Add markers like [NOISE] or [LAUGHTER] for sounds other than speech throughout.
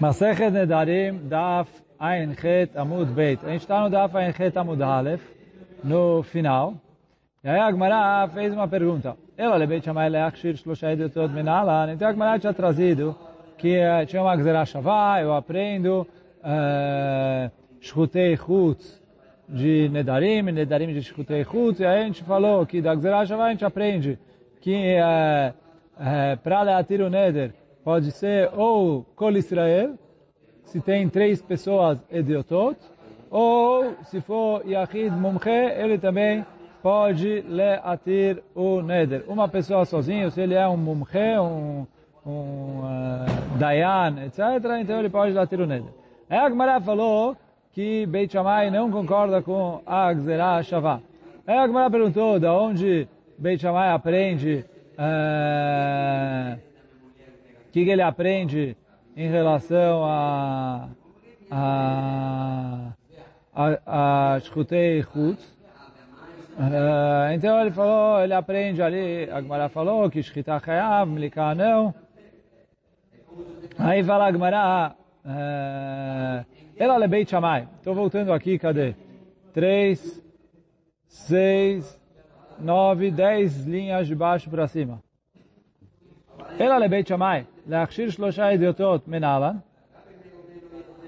Masechet Nedarim, Daf Ein Chet Amud Beit. A gente está no Daf Ein Chet Amud Aleph, no final. E aí a Agmará fez uma pergunta. Ela lebeit chamai leachshir shlosha edotot minala. Então a Agmará tinha trazido que uh, tinha uma Gzerah Shavá, eu aprendo uh, Shchutei Chutz de Nedarim, Nedarim de Shchutei Chutz, e aí a gente falou que da Gzerah Shavá a gente aprende que uh, uh, para leatir o Neder, pode ser ou Kol Israel, se tem três pessoas ediotot, ou se for Yahid Mumche, ele também pode leatir o Neder. Uma pessoa sozinho, se ele é um Mumche, um, um uh, Dayan, etc., então ele pode leatir o Neder. Aí a Gemara falou que Beit Shammai não concorda com a Gzerah Shavá. Aí a Gemara perguntou de onde Beit Shammai aprende uh, que, que ele aprende em relação a a a, a Chutz. Uh, então ele falou, ele aprende ali, a Gemara falou que Shchita Chayav, Melika não. Aí fala a Gemara, uh, ela é Beit Shammai. Estou voltando aqui, cadê? Três, seis, nove, dez linhas de baixo para cima. ela é Beit Shammai. להכשיר שלושה idiotot menalan.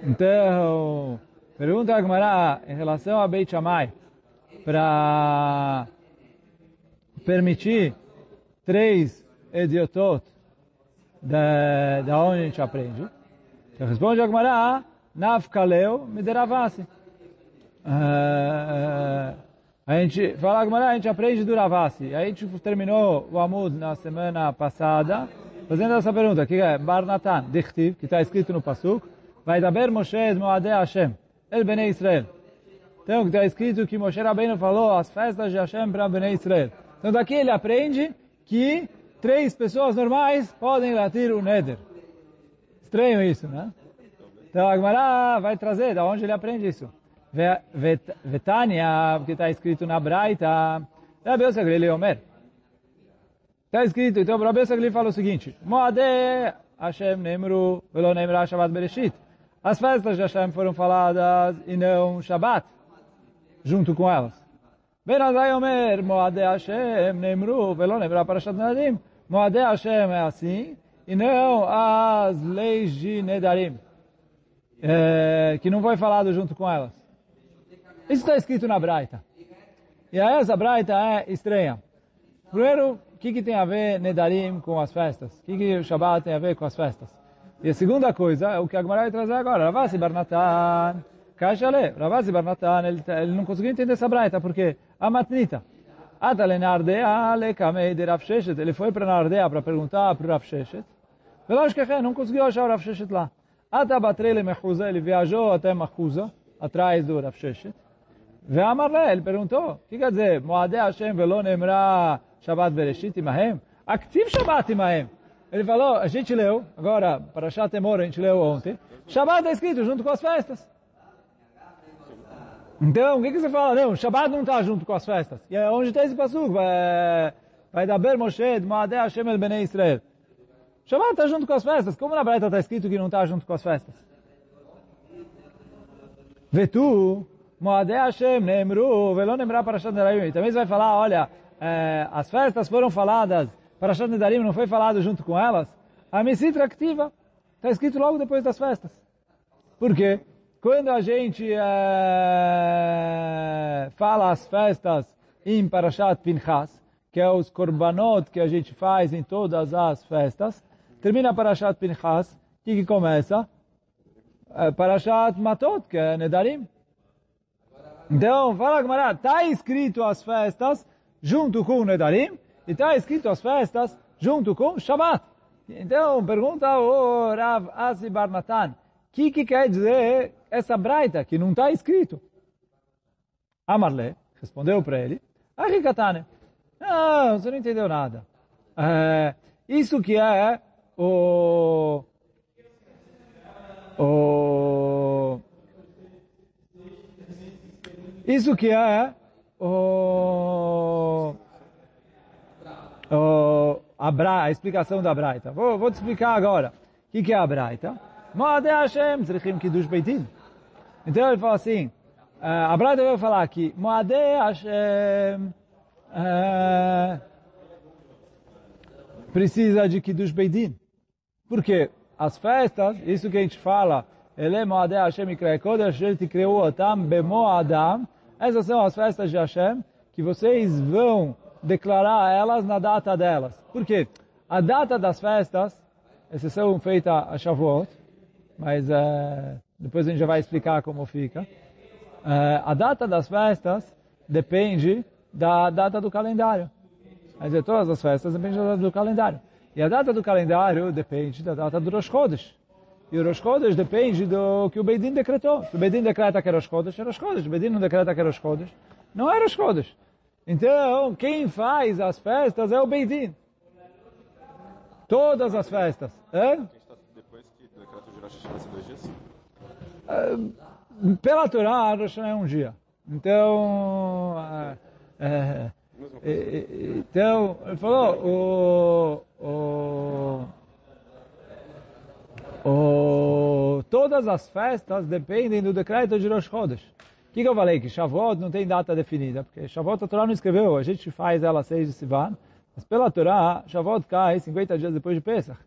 Então, pergunta a Gemara em relação a Beit Shammai para permitir três idiotot da, da onde a gente aprende. Então, responde a Gemara, Nafkaleu mideravasi. Uh, a gente fala a Gemara, a gente aprende do Ravasi. A gente terminou o Amud na semana passada fazendo essa pergunta, que é Barnatan, Dichtiv, que está escrito no Pasuk, vai daber Moshe et Moadei Hashem, el Bnei Israel. Então, está escrito que Moshe Rabbeinu falou as festas de Hashem para Bnei Israel. Então, daqui ele aprende que três pessoas normais podem latir o Neder. Estranho isso, né? Então, a Gemara vai trazer, da onde ele aprende isso? Vetania, que está escrito na Braita, Rabi Yosef ele Omer. Está escrito, então o Rabi Sagli fala o seguinte, Moade Hashem Nemru Velo Nemra Shabbat Bereshit. As festas de Hashem foram faladas e não Shabbat, junto com elas. Ben Azai Omer, Moade Hashem Nemru Velo Nemra Parashat Nedarim. Moade Hashem é assim, e não as leis de Nedarim, é, que não foi falado junto com elas. Isso está escrito na Braita. E essa Braita é estranha. Primeiro, que, que tem a ver Nedarim com as festas? O que, que o Shabbat tem a ver com as festas? E a segunda coisa é o que a Gemara vai trazer agora. Ravasi Barnatan, Kashale, Ravasi Barnatan, ele, ele não conseguiu entender essa braita, porque a matnita, ele foi para Nardea para perguntar para o Rav Sheshet, que não conseguiu achar o Rav Sheshet lá. Ele viajou até Mechuza, atrás do Rav Sheshet, Ele perguntou, que quer dizer, Moade Hashem velo nemra Shabbat Bereshit imahem? Activ Shabbat imahem. Ele falou, a gente leu, agora, para Shatemor, a gente leu ontem, Shabbat está escrito junto com as festas. Então, o que, que você fala? Não, Shabbat não está junto com as festas. E é onde está esse passuco? Vai, vai dar Ber Moshe, Moade Hashem el Bnei Israel. Shabbat está junto com as festas. Como na Breta está escrito que não está junto com as festas? Vetu, Moade Hashem Nemru, Velo Nemra Parashat Nerayim. Também você vai falar, olha, é, as festas foram faladas, Parashat Nedarim não foi falado junto com elas, a Messitra ativa está escrito logo depois das festas. Por quê? Quando a gente é, fala as festas em Parashat Pinchas, que é os korbanot que a gente faz em todas as festas, termina Parashat Pinchas, o que começa? É, Parashat Matot, que é Nedarim. Então, fala Gamara, está escrito as festas junto com o Nedarim, e está escrito as festas junto com Shabbat. Então, pergunta o Rav Asi Barnatan, o que, que quer dizer essa braita que não está escrito? Amarle respondeu para ele, Arikatane, não, você não entendeu nada. É, isso que é o... o isso que é o, o, a, bra, a explicação da Braita. Vou, vou te explicar agora. O que, que é a Braita? Hashem, Kiddush Beitin. Então ele fala assim, a Braita vai falar que Moadei Hashem uh, precisa de Kiddush Beitin. Por quê? As festas, isso que a gente fala, Ele Moadei Hashem Ikrei Kodesh, Ele criou Otam Bemo Adam, essas são as festas de Hashem, que vocês vão declarar elas na data delas. Por quê? A data das festas, exceção feita a Shavuot, mas depois a gente já vai explicar como fica. A data das festas depende da data do calendário. Quer dizer, todas as festas dependem da data do calendário. E a data do calendário depende da data do Rosh Chodesh. E o Rosh Chodesh depende do que o Beidin decretou. Se o Beidin decreta que é Rosh Chodesh, é Rosh Chodesh. O Beidin não decreta que é Rosh Chodesh, não é Rosh Chodesh. Então, quem faz as festas é o Beidin. Todas as festas. É? Depois que decreta o Rosh Hashanah dois dias? Pela Torá, Rosh Hashanah é um dia. Então, é, é, então, ele falou, o, o, o, todas as festas dependem do decreto de Rosh Chodesh. O que, que eu falei? Que Shavuot não tem data definida, porque Shavuot a Torá não escreveu, a gente faz ela 6 de Sivan, mas pela Torá, Shavuot cai 50 dias depois de Pesach.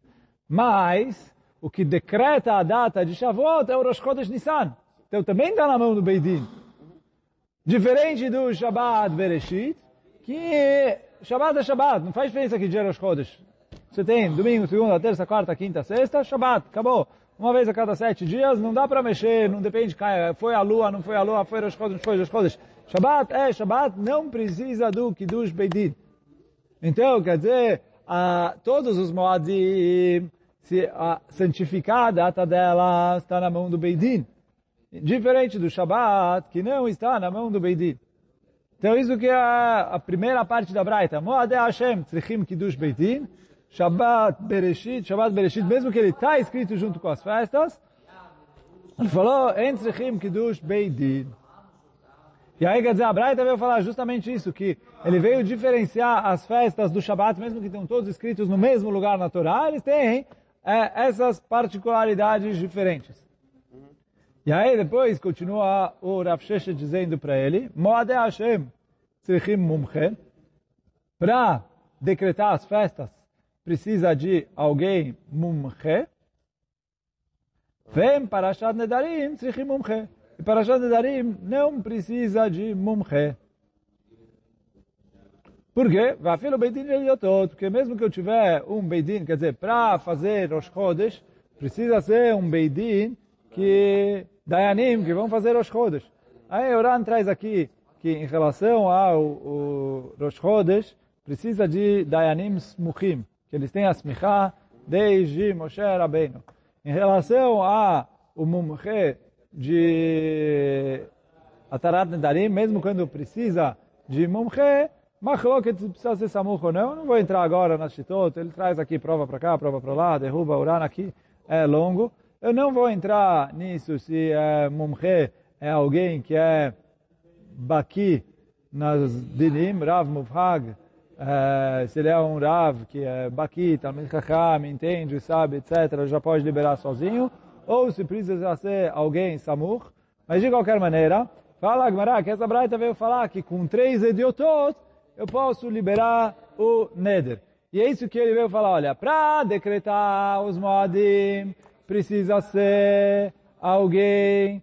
Mas, o que decreta a data de Shavuot é o Rosh Chodesh Nissan. Então também está na mão do Beidin. Diferente do Shabbat Bereshit, que Shabbat é Shabbat, não faz diferença que dia é Rosh Chodesh. Você tem domingo, segunda, terça, quarta, quinta, sexta, Shabbat, acabou. Uma vez a cada sete dias, não dá para mexer, não depende, foi a lua, não foi a lua, foi Rosh Chodesh, não foi Rosh Chodesh. Shabbat é Shabbat, não precisa do Kiddush Beidin. Então, quer dizer, a, todos os Moadim, se a santificar a data dela está na mão do Beidin. Diferente do Shabat, que não está na mão do Beidin. Então isso que é a, primeira parte da Braita. Moadei Hashem tzrichim kiddush Beidin. Shabbat Bereshit, Shabbat Bereshit, mesmo que ele está escrito junto com as festas, ele falou, en tzrichim kiddush Beidin. E aí, quer dizer, a Braita veio falar justamente isso, que ele veio diferenciar as festas do Shabat, mesmo que estão todos escritos no mesmo lugar na Torá, eles têm é, essas particularidades diferentes. E aí depois continua o Rav Sheshet dizendo para ele, Moadei Hashem tzrichim mumche, para decretar as festas, precisa de alguém mumche, vem para Parashat Nedarim tzrichim mumche. E Parashat Nedarim não precisa de mumche. Por quê? Vafilo Beidin Eliotot, porque mesmo que eu tiver um Beidin, quer dizer, para fazer Rosh Chodesh, precisa ser um Beidin que Dayanim que vão fazer Rosh Chodesh. Aí Oran traz aqui que em relação ao o Rosh Chodesh, precisa de Dayanim Smuchim, que eles têm a Smichá desde Moshe Rabbeinu. Em relação a o Mumche de Atarat Nedarim, mesmo quando precisa de Mumche, Machloket precisa ser Samuch ou não, eu não vou entrar agora na Shitot, ele traz aqui prova para cá, prova para lá, derruba Uran aqui, é longo. Eu não vou entrar nisso se é mumche é alguém que é baki nas dinim, Rav Mufhag, é, se ele é um Rav que é baki, Talmud Chacham, entende, sabe, etc., já pode liberar sozinho, ou se precisa ser alguém samur, mas de qualquer maneira, fala Agmará que essa braita veio falar que com três idiotos eu posso liberar o neder. E é isso que ele veio falar, olha, para decretar os moadim, precisa ser alguém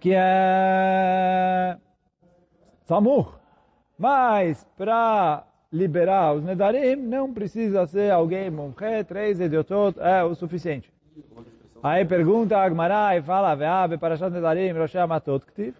que é Samur. Mas para liberar os Nedarim, não precisa ser alguém Mumche, três idiotot, é o suficiente. Aí pergunta a Agmará e fala, Ve'ave Parashat Nedarim, Rosh Amatot Ktiv.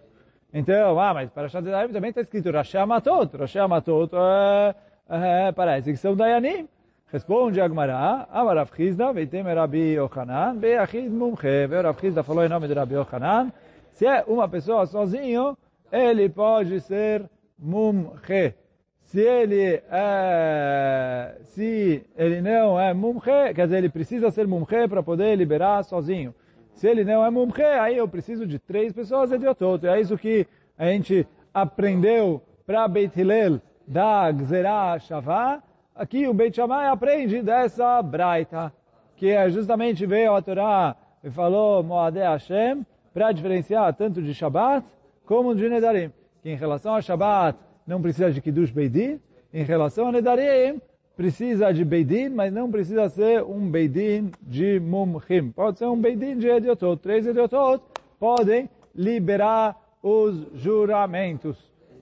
Então, ah, mas Parashat Nedarim também está escrito Rosh Amatot. Rosh Amatot é, é, parece que são Dayanim. Responde Agmará, Amar Chizda, veitem Rabi Yochanan, Beachid Mumche. Rav Chizda falou em nome de Rabi Yochanan, se é uma pessoa sozinho, ele pode ser Mumche. Se ele é, se ele não é Mumche, quer dizer, ele precisa ser Mumche para poder liberar sozinho. Se ele não é Mumche, aí eu preciso de três pessoas e de outro. É isso que a gente aprendeu para Beit Hillel da Gzerah Shavah, Aqui o Beit Shammai aprende dessa braita. que é justamente veio a Torá e falou Moadé Hashem para diferenciar tanto de Shabbat como de Nedarim. Em relação a Shabbat não precisa de Kiddush Beidin, em relação a Nedarim precisa de Beidin, mas não precisa ser um Beidin de Mumchim. Pode ser um Beidin de Ediotot. Três Ediotot podem liberar os juramentos.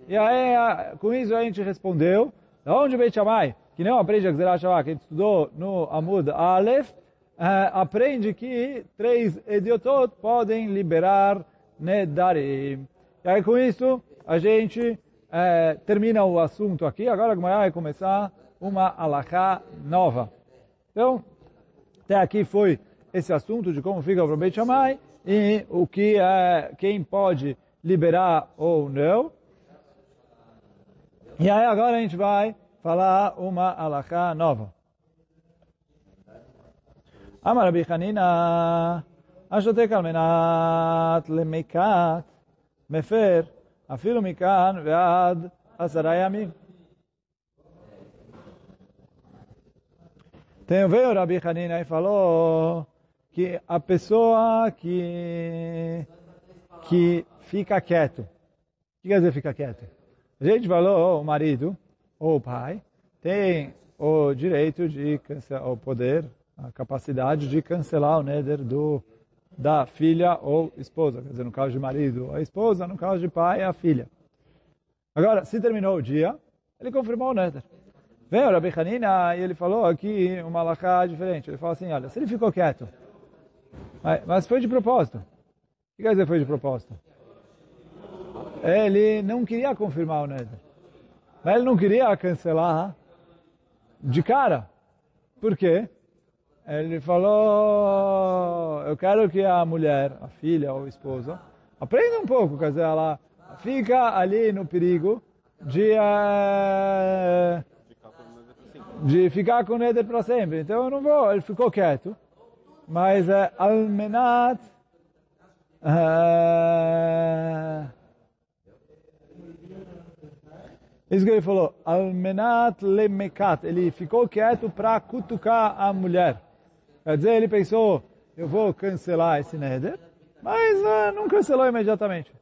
E aí, com isso a gente respondeu, da onde Beit Shammai, que não aprende a Gzerah Shabbat, que a gente estudou no Amud Aleph, uh, aprende que três Ediotot podem liberar Nedarim. E aí com isso a gente é, termina o assunto aqui. Agora a Gemara vai começar uma alahá nova. Então, até aqui foi esse assunto de como fica o Rabbi Shammai e o que é, quem pode liberar ou não. E aí agora a gente vai falar uma alahá nova. Amar Rabi Ashotek Almenat Lemekat Mefer אפילו מכאן ועד עשרה ימים. Então veio o Rabi Hanina e falou que a pessoa que, que fica quieto, o que quer dizer fica quieto? A gente falou, o marido ou o pai tem o direito de cancelar, o poder, a capacidade de cancelar o neder do, da filha ou esposa. Quer dizer, no caso de marido, a esposa, no caso de pai, a filha. Agora, se terminou o dia, ele confirmou o neder. Veio o Rabi Hanina e ele falou aqui uma alahá diferente. Ele falou assim, olha, se ele ficou quieto, mas foi de propósito. O que quer dizer foi de propósito? Ele não queria confirmar o Neder. Mas ele não queria cancelar de cara. Por quê? Ele falou, eu quero que a mulher, a filha ou a esposa, aprenda um pouco, quer dizer, ela fica ali no perigo de... Uh, de ficar com Neder para sempre. Então eu não vou, ele ficou quieto. Mas é Almenat uh, Isso que ele falou, Almenat lemekat. Ele ficou quieto para cutucar a mulher. Quer dizer, ele pensou, eu vou cancelar esse Neder, mas uh, não cancelou imediatamente.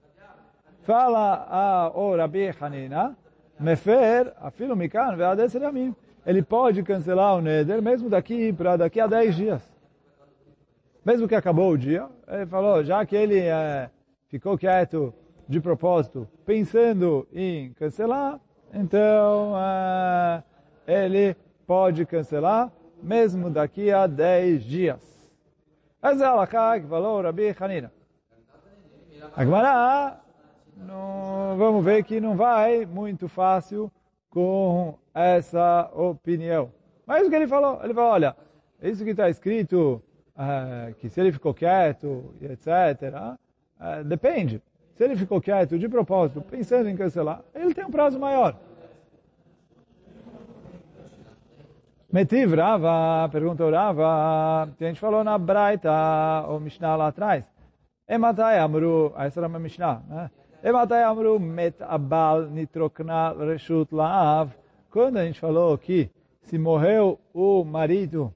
Fala a o Rabi Hanina, Mefer, afilo mikan, ve'adesser mim ele pode cancelar o Neder mesmo daqui para daqui a 10 dias. Mesmo que acabou o dia, ele falou, já que ele é, ficou quieto de propósito, pensando em cancelar, então é, ele pode cancelar mesmo daqui a 10 dias. Essa é a que falou Rabi Hanina. Agora, vamos ver que não vai muito fácil com essa opinião. Mas o que ele falou? Ele falou, olha, isso que está escrito, é, que se ele ficou quieto, etc., é, depende. Se ele ficou quieto de propósito, pensando em cancelar, ele tem um prazo maior. Metiv Rava, perguntou Rava, a gente falou na Braita, ou Mishnah lá atrás. Ematai Amru, essa era uma Mishnah, né? Ematai Amru met abal nitrokna reshut laav. Quando a gente falou que se morreu o marido,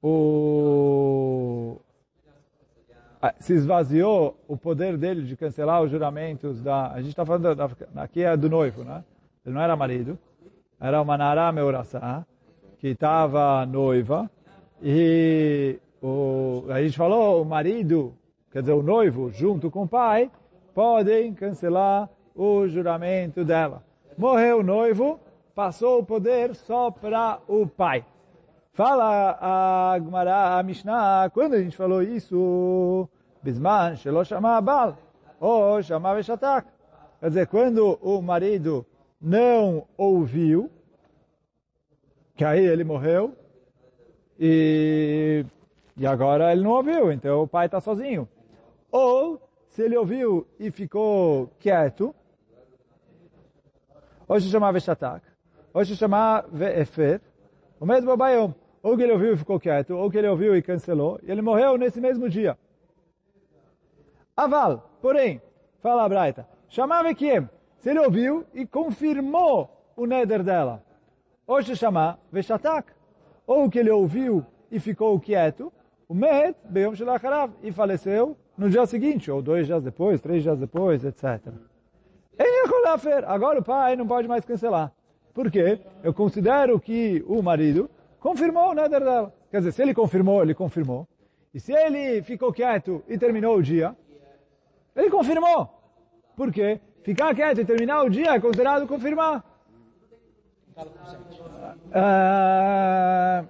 o se esvaziou o poder dele de cancelar os juramentos da... A gente está falando, da, aqui é do noivo, né? Ele não era marido, era uma Nará Meurassá, que estava noiva, e o, a gente falou, o marido, quer dizer, o noivo, junto com o pai, podem cancelar o juramento dela. Morreu o noivo, passou o poder só para o pai. Fala a Gemara, a Mishnah, quando a gente falou isso, Bisman, Shelo Shama Bal, ou Veshatak. Quer dizer, quando o marido não ouviu, que aí ele morreu, e, e agora ele não ouviu, então o pai está sozinho. Ou, se ele ouviu e ficou quieto, se chamava Veshatak, ou se chamar Ve'efer, o mesmo Babayom. Ou que ele ouviu e ficou quieto, ou que ele ouviu e cancelou, e ele morreu nesse mesmo dia. Aval, porém, fala a Braita, chamava Kiem, se ele ouviu e confirmou o neder dela. Ou se chamar Veshatak, ou que ele ouviu e ficou quieto, o Met, Beyom Shelacharav, e faleceu no dia seguinte, ou dois dias depois, três dias depois, etc. Agora o pai não pode mais cancelar. Por quê? Eu considero que o marido confirmou o neder dela. Quer dizer, se ele confirmou, ele confirmou. E se ele ficou quieto e terminou o dia, ele confirmou. Por quê? Ficar quieto e terminar o dia é considerado confirmar. Uh,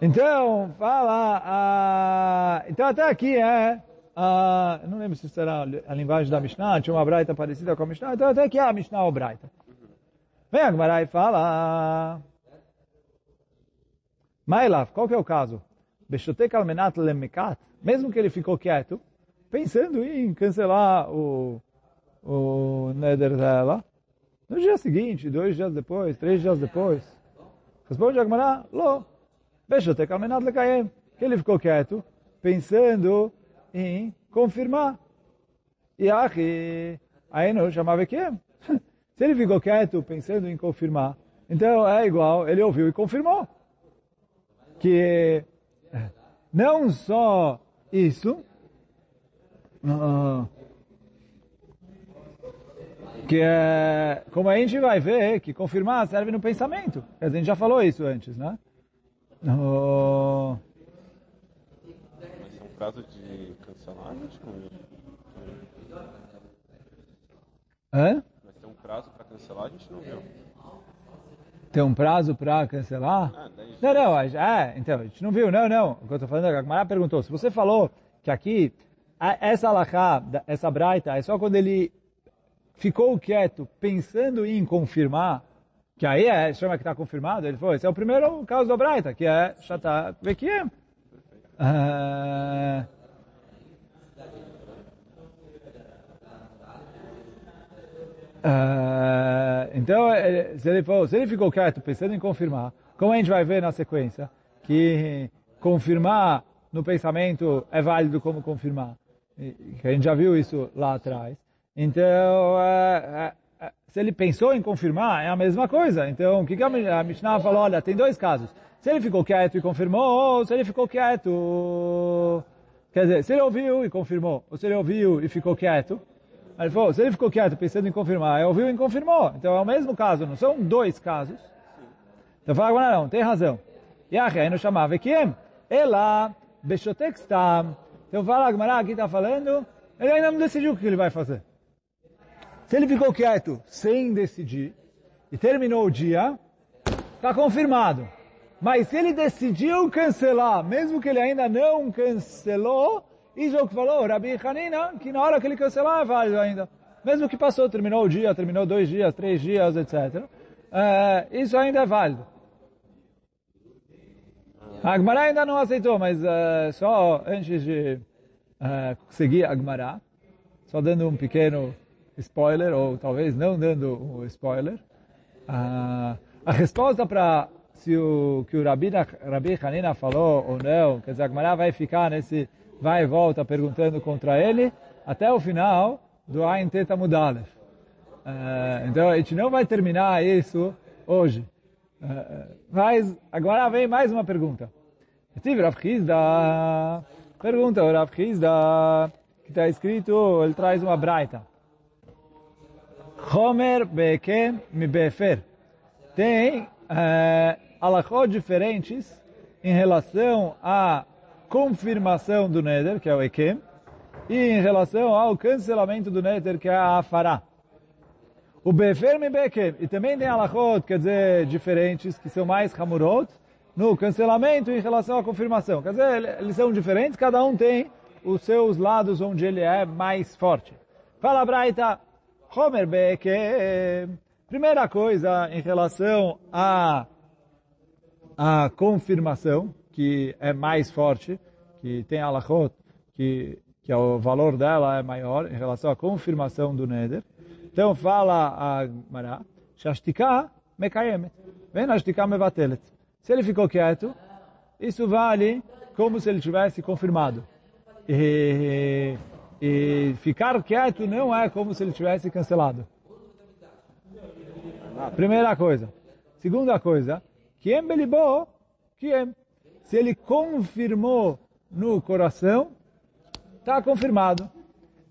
então, fala. Uh, então, até aqui é. Uh, não lembro se será a linguagem da Mishnah, tinha uma braita parecida com a Mishnah, então até aqui é a Mishnah ou braita. Vem a e fala. Mailav, qual que é o caso? Mesmo que ele ficou quieto, pensando em cancelar o, o neder dela, no dia seguinte, dois dias depois, três dias depois, responde a Gemara, lo, Beshotek almenat lekayem, que ele ficou quieto, pensando em confirmar. E aqui, aí não chamava que [LAUGHS] Se ele ficou quieto pensando em confirmar, então é igual, ele ouviu e confirmou. Que não só isso, uh, que é, como a gente vai ver, que confirmar serve no pensamento. A gente já falou isso antes, né? Uh, Mas é um caso de cancelar, a gente não viu. Hã? Mas tem um prazo para cancelar, a gente não viu. Tem um prazo para cancelar? Ah, não, não, é, então, a gente não viu, não, não. O que eu estou falando é a Gamara perguntou, se você falou que aqui, essa alahá, essa braita, é só quando ele ficou quieto, pensando em confirmar, que aí é, chama que está confirmado, ele falou, esse é o primeiro caso da braita, que é Shatat Vekiem. Uh, Uh, então, se ele, se ele ficou quieto pensando em confirmar, como a gente vai ver na sequência, que confirmar no pensamento é válido como confirmar. Que a gente já viu isso lá atrás. Então, uh, uh, se ele pensou em confirmar, é a mesma coisa. Então, o que, que a Mishnah falou? Olha, tem dois casos. Se ele ficou quieto e confirmou, ou se ele ficou quieto... Quer dizer, se ele ouviu e confirmou, ou se ele ouviu e ficou quieto, ele falou, se ele ficou quieto pensando em confirmar, ele ouviu e confirmou. Então é o mesmo caso, não são dois casos. Então fala agora não, tem razão. E aí não chamava Kiem. Ela, Beshotek Stam. Então fala, Agmará aqui está falando, ele ainda não decidiu o que ele vai fazer. Se ele ficou quieto sem decidir e terminou o dia, está confirmado. Mas se ele decidiu cancelar, mesmo que ele ainda não cancelou, isso é o que falou Rabi Hanina, que na hora que ele cancelar é válido ainda. Mesmo que passou, terminou o dia, terminou dois dias, três dias, etc. É, isso ainda é válido. A Agmará ainda não aceitou, mas uh, só antes de uh, seguir a Agmará, só dando um pequeno spoiler, ou talvez não dando um spoiler, uh, a resposta para se o que o Rabi, Rabi Hanina falou ou não, quer dizer, a Agmará vai ficar nesse vai e volta perguntando contra ele, até o final do Ain Teta Mudalef. Uh, então a gente não vai terminar isso hoje. Uh, mas agora vem mais uma pergunta. Tive Rav Hizda, pergunta o Rav Hizda, que está escrito, ele traz uma braita. Homer Bekem Mi Befer. Tem alachot diferentes em relação a confirmação do Neder, que é o Ekem, e em relação ao cancelamento do Neder, que é a Afará. O Befer e Bekem, e também tem alachot, quer dizer, diferentes, que são mais Hamurot, no cancelamento em relação à confirmação. Quer dizer, eles são diferentes, cada um tem os seus lados onde ele é mais forte. Fala Braita, Homer Bekem. Primeira coisa em relação à a confirmação, que é mais forte, que tem alachot, que, que o valor dela é maior em relação à confirmação do neder. Então fala a Mará, Shashtika mekayemet, vem ashtika mevatelet. Se ele ficou quieto, isso vale como se ele tivesse confirmado. E, e ficar quieto não é como se ele tivesse cancelado. Primeira coisa. Segunda coisa, que embelibou que é. Se ele confirmou no coração, está confirmado.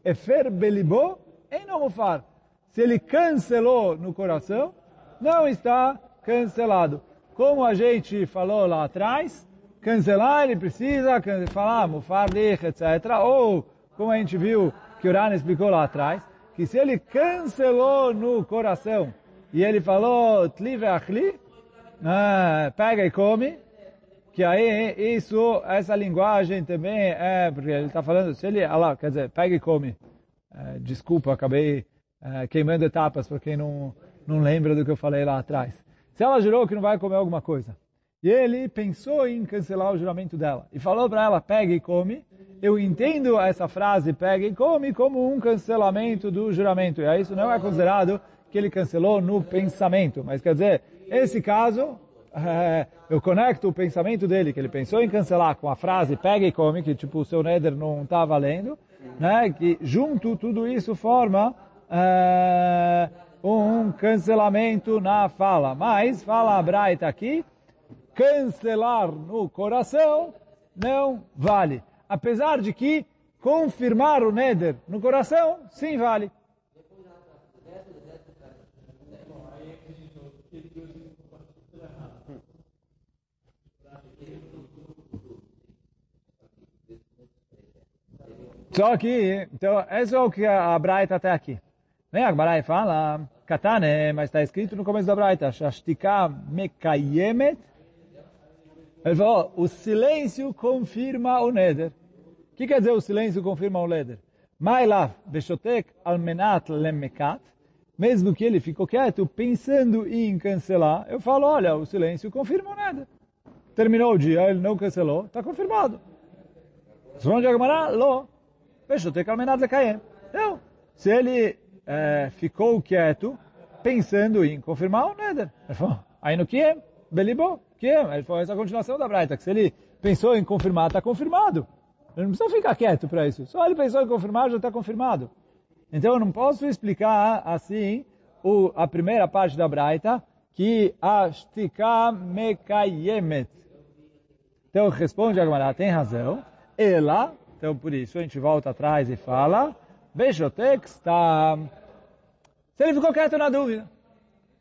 Efer belibó em não. Se ele cancelou no coração, não está cancelado. Como a gente falou lá atrás, cancelar ele precisa falar mufar etc. Ou, como a gente viu que o Rana explicou lá atrás, que se ele cancelou no coração e ele falou tli ve'achli, ah, pega e come, que aí isso, essa linguagem também é, porque ele está falando, se ele, ah lá, quer dizer, pega e come. É, desculpa, acabei é, queimando etapas para quem não, não lembra do que eu falei lá atrás. Se ela jurou que não vai comer alguma coisa, e ele pensou em cancelar o juramento dela, e falou para ela, pega e come, eu entendo essa frase, pega e come, como um cancelamento do juramento. E aí isso não é considerado que ele cancelou no pensamento. Mas quer dizer, esse caso, é, [LAUGHS] eu conecto o pensamento dele, que ele pensou em cancelar com a frase pega e come, que tipo o seu Neder não está valendo, né? que junto tudo isso forma é, um cancelamento na fala. Mas, fala a Braita aqui, cancelar no coração não vale. Apesar de que confirmar o Neder no coração, sim vale. Só que, então, esse é o que a Braita até aqui. Vem a Braita fala, Katane, mas está escrito no começo da Braita, Shashtika Mekayemet. Ele falou, o silêncio confirma o Neder. O que quer dizer o silêncio confirma o Neder? Mesmo que ele ficou quieto, pensando em cancelar, eu falo, olha, o silêncio confirma o Neder. Terminou o dia, ele não cancelou, está confirmado. Lo. Então, se ele é, ficou quieto, pensando em confirmar o Neder. Ele falou, aí no que é? Belibó, que é? Ele falou, essa é a continuação da Braita, que se ele pensou em confirmar, está confirmado. Ele não precisa ficar quieto para isso. Só ele pensou em confirmar, já está confirmado. Então eu não posso explicar assim o, a primeira parte da Braita, que a mekayemet. Então responde a tem razão. Ela então, por isso, a gente volta atrás e fala, Bejotek está... Se ele ficou quieto na dúvida,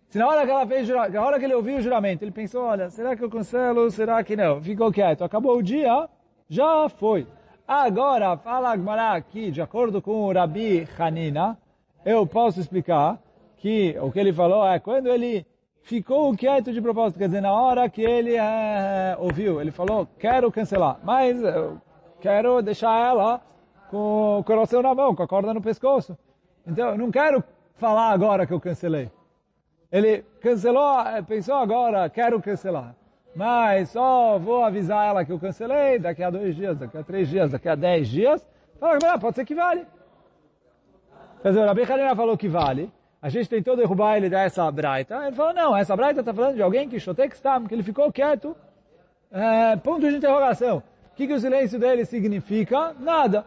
se na hora que ela fez, na hora que ele ouviu o juramento, ele pensou, olha, será que eu cancelo, será que não? Ficou quieto, acabou o dia, já foi. Agora, fala Agmará aqui, de acordo com o Rabi Hanina, eu posso explicar que o que ele falou é quando ele ficou quieto de propósito, quer dizer, na hora que ele é, ouviu, ele falou, quero cancelar, mas quero deixar ela com o coração na mão, com a corda no pescoço. Então, eu não quero falar agora que eu cancelei. Ele cancelou, eh, pensou agora, quero cancelar. Mas só vou avisar ela que eu cancelei daqui a dois dias, daqui a três dias, daqui a dez dias. Fala, pode ser que vale. Quer dizer, o Rabi falou que vale. A gente tentou derrubar ele dessa braita. Ele falou, não, essa braita está falando de alguém que chotek está, que ele ficou quieto. É, ponto de interrogação. O que, que o silêncio dele significa? Nada.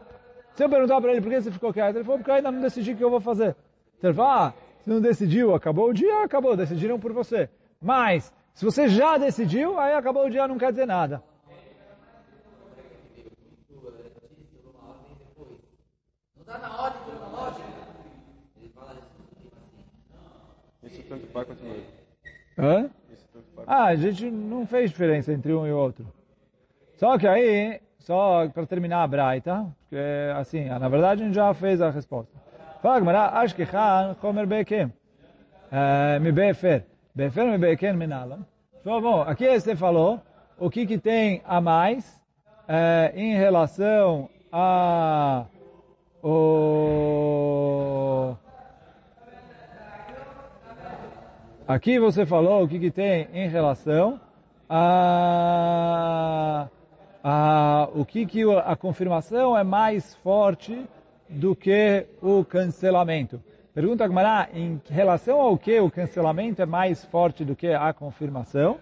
Se eu perguntar para ele por que você ficou quieto, ele falou, porque eu ainda não decidi o que eu vou fazer. Então ele fala, ah, se não decidiu, acabou o dia, acabou, decidiram por você. Mas, se você já decidiu, aí acabou o dia, não quer dizer nada. Isso tanto pai quanto mãe. Hã? Ah, a gente não fez diferença entre um e outro. Só que aí, só para terminar a Braita, porque assim, na verdade a gente já fez a resposta. Fala Gmará, Ashkechan Chomer Bekem. Me Befer. Befer me Beken Menalam. Então, bom, aqui você falou o que que tem a mais é, em relação a o Aqui você falou o que, que tem em relação a ah, o que, que a confirmação é mais forte do que o cancelamento. Pergunta Gmará, em relação ao que o cancelamento é mais forte do que a confirmação?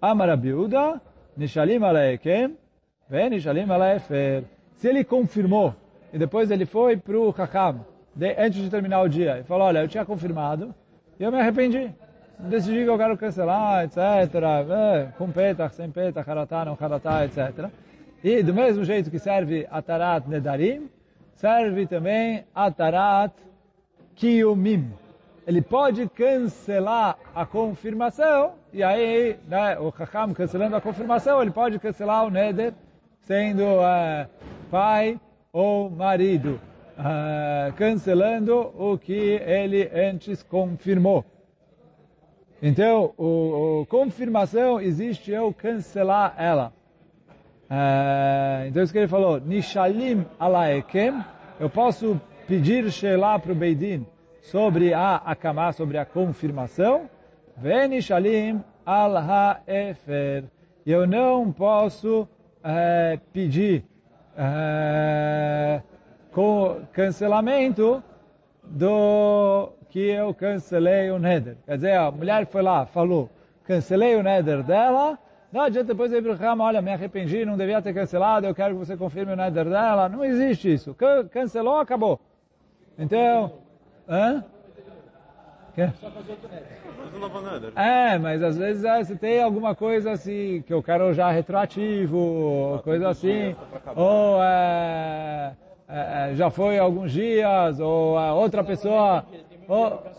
Amarabiuda, Nishalim Aleikem, Nishalim Alefer. Se ele confirmou e depois ele foi para o Hakam, antes de terminar o dia, e falou, olha, eu tinha confirmado e eu me arrependi. decidi que eu quero cancelar, etc. É, com petach, sem petach, haratá, não haratá, etc. E do mesmo jeito que serve Atarat Nedarim, serve também Atarat Kiyumim. Ele pode cancelar a confirmação, e aí né, o Chacham cancelando a confirmação, ele pode cancelar o Neder, sendo uh, pai ou marido, uh, cancelando o que ele antes confirmou. Então, o confirmação existe eu cancelar ela. Uh, então, isso que ele falou, Nishalim alaekem, eu posso pedir Shelah para o Beidin sobre a Akamá, sobre a confirmação, Venishalim al haefer. Eu não posso uh, pedir uh, com cancelamento do que eu cancelei o Neder. Quer dizer, a mulher foi lá, falou, cancelei o Neder dela, não adianta depois ir para o Rama, olha, me arrependi, não devia ter cancelado, eu quero que você confirme o Neder dela. Não existe isso. Cancelou, acabou. Então, hã? Que? É, mas às vezes é, você tem alguma coisa assim, que eu quero já retroativo, coisa assim, ou é, é, já foi alguns dias, ou outra pessoa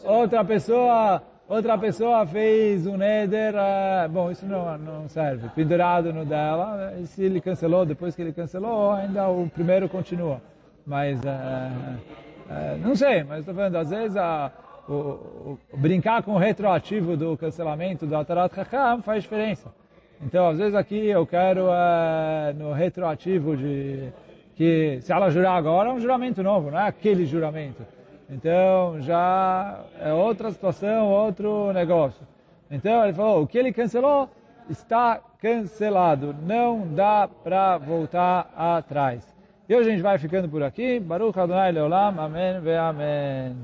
outra pessoa outra pessoa fez um neder, uh, bom, isso não, não serve, pendurado no dela, e se ele cancelou, depois que ele cancelou, ainda o primeiro continua. Mas, uh, uh, não sei, mas estou falando, às vezes a, o, o, brincar com o retroativo do cancelamento do Atarat Hakam faz diferença. Então, às vezes aqui eu quero no retroativo de que se ela jurar agora é um juramento novo, não é aquele juramento. Então já é outra situação, outro negócio. Então ele falou, o que ele cancelou está cancelado, não dá para voltar atrás. E hoje a gente vai ficando por aqui. Baruch Adonai Leolam, Amém ve Amém.